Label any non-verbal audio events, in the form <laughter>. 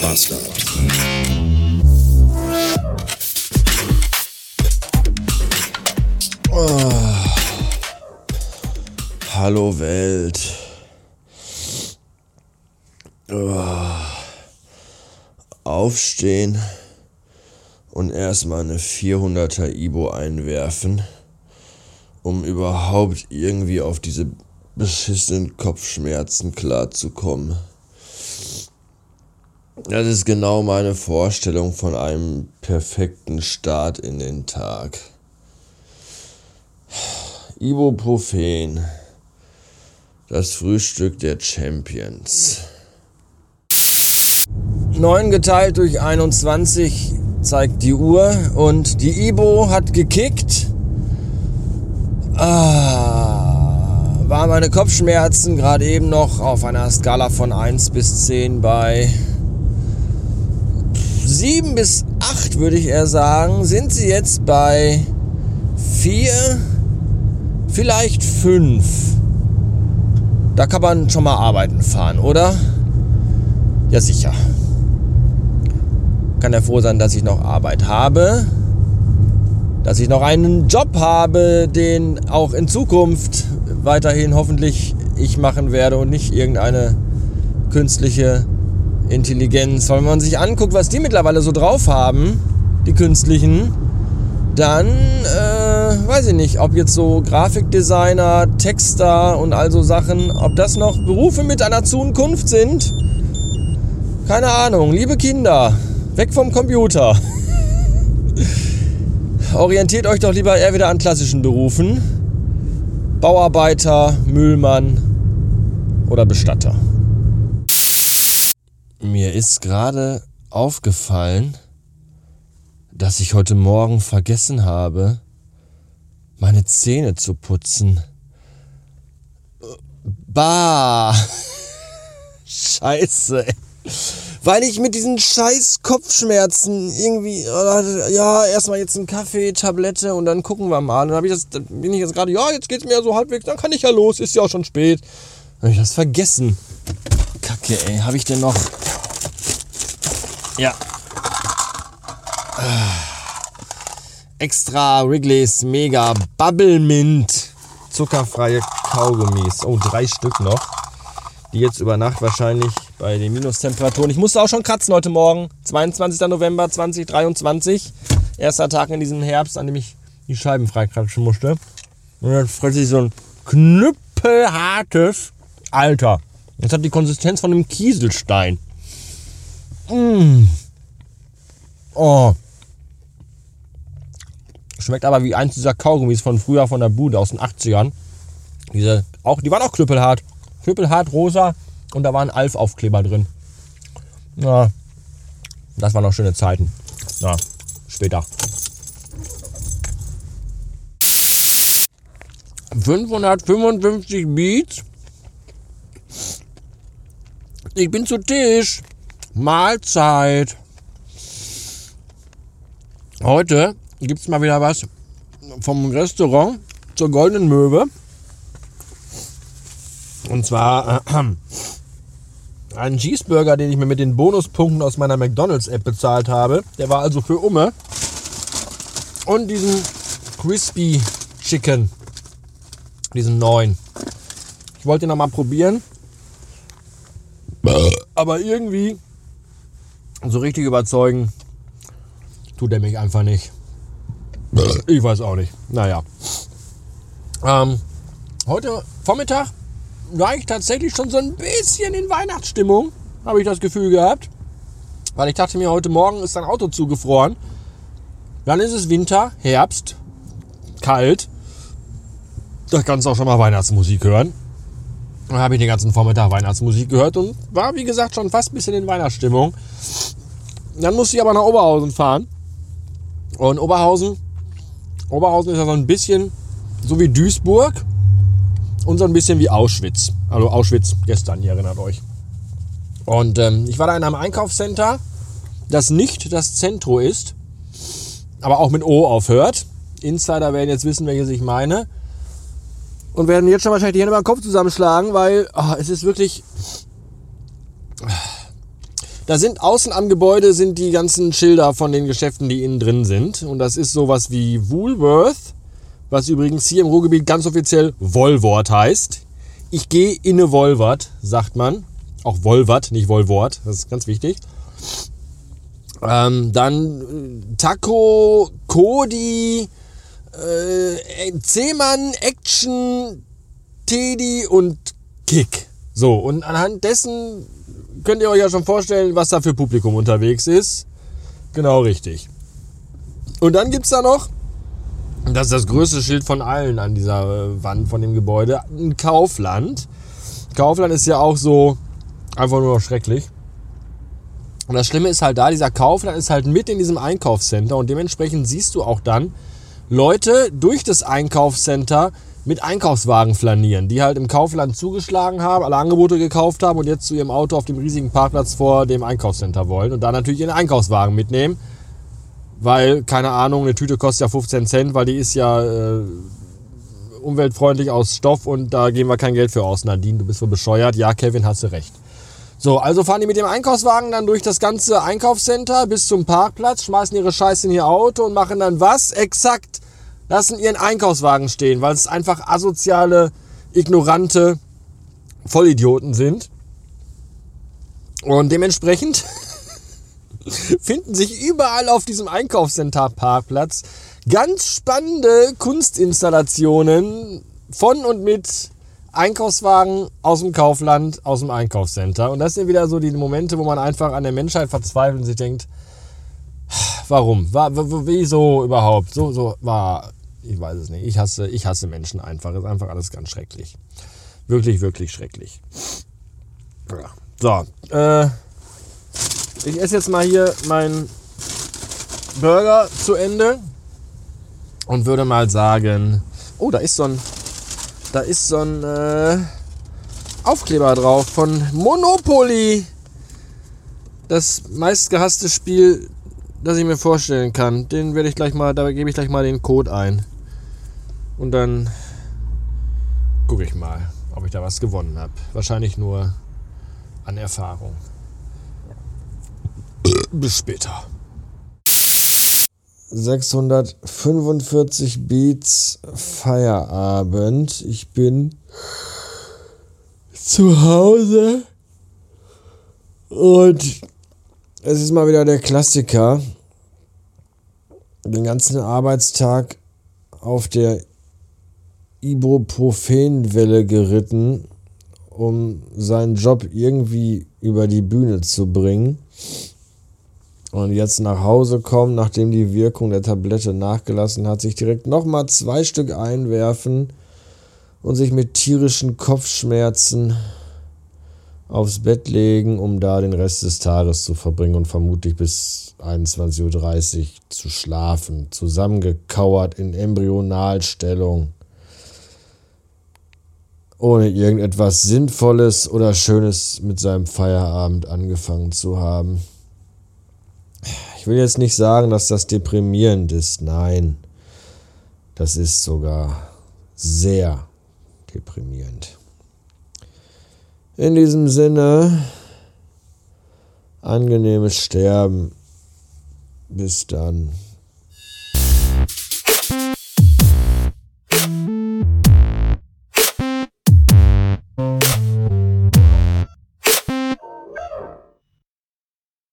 Bastard. Oh. Hallo Welt. Oh. Aufstehen und erstmal eine 400er Ibo einwerfen, um überhaupt irgendwie auf diese beschissenen Kopfschmerzen klarzukommen. Das ist genau meine Vorstellung von einem perfekten Start in den Tag. Ibuprofen. Das Frühstück der Champions. 9 geteilt durch 21 zeigt die Uhr und die Ibo hat gekickt. Ah, waren meine Kopfschmerzen gerade eben noch auf einer Skala von 1 bis 10 bei 7 bis 8 würde ich eher sagen, sind sie jetzt bei 4, vielleicht 5. Da kann man schon mal arbeiten fahren, oder? Ja, sicher kann er froh sein, dass ich noch Arbeit habe, dass ich noch einen Job habe, den auch in Zukunft weiterhin hoffentlich ich machen werde und nicht irgendeine künstliche Intelligenz. Weil wenn man sich anguckt, was die mittlerweile so drauf haben, die künstlichen, dann äh, weiß ich nicht, ob jetzt so Grafikdesigner, Texter und all so Sachen, ob das noch Berufe mit einer Zukunft sind. Keine Ahnung, liebe Kinder, Weg vom Computer. <laughs> Orientiert euch doch lieber eher wieder an klassischen Berufen. Bauarbeiter, Müllmann oder Bestatter. Mir ist gerade aufgefallen, dass ich heute Morgen vergessen habe, meine Zähne zu putzen. Bah! <laughs> Scheiße. Ey weil ich mit diesen scheiß Kopfschmerzen irgendwie, ja, erstmal jetzt einen Kaffee, Tablette und dann gucken wir mal. Dann, hab ich das, dann bin ich jetzt gerade, ja, jetzt geht's mir so halbwegs, dann kann ich ja los, ist ja auch schon spät. Dann hab ich das vergessen. Kacke, ey, habe ich denn noch? Ja. Extra Wrigley's Mega Bubble Mint. Zuckerfreie Kaugummis. Oh, drei Stück noch. Die jetzt über Nacht wahrscheinlich bei den Minustemperaturen. Ich musste auch schon kratzen heute Morgen. 22. November 2023. Erster Tag in diesem Herbst, an dem ich die Scheiben freikratschen musste. Und dann fresse ich so ein knüppelhartes. Alter. Das hat die Konsistenz von einem Kieselstein. Mmh. Oh. Schmeckt aber wie eins dieser Kaugummis von früher von der Bude aus den 80ern. Diese, auch, die waren auch knüppelhart. Knüppelhart rosa und da war ein Alf-Aufkleber drin. Ja, das waren noch schöne Zeiten. Ja, später. 555 Beats. Ich bin zu Tisch. Mahlzeit. Heute gibt es mal wieder was vom Restaurant zur Goldenen Möwe. Und zwar äh, einen Cheeseburger, den ich mir mit den Bonuspunkten aus meiner McDonalds-App bezahlt habe. Der war also für Umme. Und diesen Crispy Chicken. Diesen neuen. Ich wollte ihn noch mal probieren. Aber irgendwie so richtig überzeugen tut er mich einfach nicht. Ich weiß auch nicht. Naja. Ähm, heute Vormittag war ich tatsächlich schon so ein bisschen in Weihnachtsstimmung, habe ich das Gefühl gehabt. Weil ich dachte mir, heute Morgen ist dein Auto zugefroren. Dann ist es Winter, Herbst, kalt. Da kannst du auch schon mal Weihnachtsmusik hören. Dann habe ich den ganzen Vormittag Weihnachtsmusik gehört und war, wie gesagt, schon fast ein bisschen in Weihnachtsstimmung. Dann musste ich aber nach Oberhausen fahren. Und Oberhausen, Oberhausen ist ja so ein bisschen so wie Duisburg und so ein bisschen wie Auschwitz. Also Auschwitz gestern, ihr erinnert euch. Und ähm, ich war da in einem Einkaufscenter, das nicht das Zentro ist, aber auch mit O aufhört. Insider werden jetzt wissen, welches ich meine. Und werden jetzt schon wahrscheinlich die Hände den Kopf zusammenschlagen, weil oh, es ist wirklich. Da sind außen am Gebäude sind die ganzen Schilder von den Geschäften, die innen drin sind. Und das ist sowas wie Woolworth, was übrigens hier im Ruhrgebiet ganz offiziell Wollwort heißt. Ich gehe in eine Wollwart, sagt man. Auch Wollwart, nicht Wollwort, das ist ganz wichtig. Ähm, dann äh, Taco, Kodi, äh, C-Mann, Action, Teddy und Kick. So, und anhand dessen könnt ihr euch ja schon vorstellen, was da für Publikum unterwegs ist. Genau richtig. Und dann gibt es da noch, das ist das größte Schild von allen an dieser äh, Wand von dem Gebäude, ein Kaufland. Kaufland ist ja auch so einfach nur noch schrecklich. Und das Schlimme ist halt da, dieser Kaufland ist halt mit in diesem Einkaufscenter und dementsprechend siehst du auch dann Leute durch das Einkaufscenter mit Einkaufswagen flanieren, die halt im Kaufland zugeschlagen haben, alle Angebote gekauft haben und jetzt zu ihrem Auto auf dem riesigen Parkplatz vor dem Einkaufscenter wollen und da natürlich ihren Einkaufswagen mitnehmen, weil, keine Ahnung, eine Tüte kostet ja 15 Cent, weil die ist ja äh, umweltfreundlich aus Stoff und da geben wir kein Geld für aus. Nadine, du bist wohl bescheuert. Ja, Kevin, hast du recht. So, also fahren die mit dem Einkaufswagen dann durch das ganze Einkaufscenter bis zum Parkplatz, schmeißen ihre Scheiße in ihr Auto und machen dann was? Exakt lassen ihren Einkaufswagen stehen, weil es einfach asoziale, ignorante Vollidioten sind. Und dementsprechend <laughs> finden sich überall auf diesem Einkaufscenter-Parkplatz ganz spannende Kunstinstallationen von und mit Einkaufswagen aus dem Kaufland, aus dem Einkaufscenter. Und das sind wieder so die Momente, wo man einfach an der Menschheit verzweifelt und sich denkt, warum? War, wieso überhaupt? So, so war ich weiß es nicht. Ich hasse, ich hasse Menschen einfach. Ist einfach alles ganz schrecklich. Wirklich, wirklich schrecklich. So, äh, ich esse jetzt mal hier meinen Burger zu Ende und würde mal sagen, oh, da ist so ein, da ist so ein äh, Aufkleber drauf von Monopoly. Das meistgehasste Spiel, das ich mir vorstellen kann. Den werde ich gleich mal, da gebe ich gleich mal den Code ein. Und dann gucke ich mal, ob ich da was gewonnen habe. Wahrscheinlich nur an Erfahrung. Bis später. 645 Beats Feierabend. Ich bin zu Hause und es ist mal wieder der Klassiker. Den ganzen Arbeitstag auf der Ibuprofenwelle geritten, um seinen Job irgendwie über die Bühne zu bringen. Und jetzt nach Hause kommen, nachdem die Wirkung der Tablette nachgelassen hat, sich direkt nochmal zwei Stück einwerfen und sich mit tierischen Kopfschmerzen aufs Bett legen, um da den Rest des Tages zu verbringen und vermutlich bis 21.30 Uhr zu schlafen, zusammengekauert in Embryonalstellung ohne irgendetwas Sinnvolles oder Schönes mit seinem Feierabend angefangen zu haben. Will jetzt nicht sagen, dass das deprimierend ist. Nein, das ist sogar sehr deprimierend. In diesem Sinne, angenehmes Sterben. Bis dann.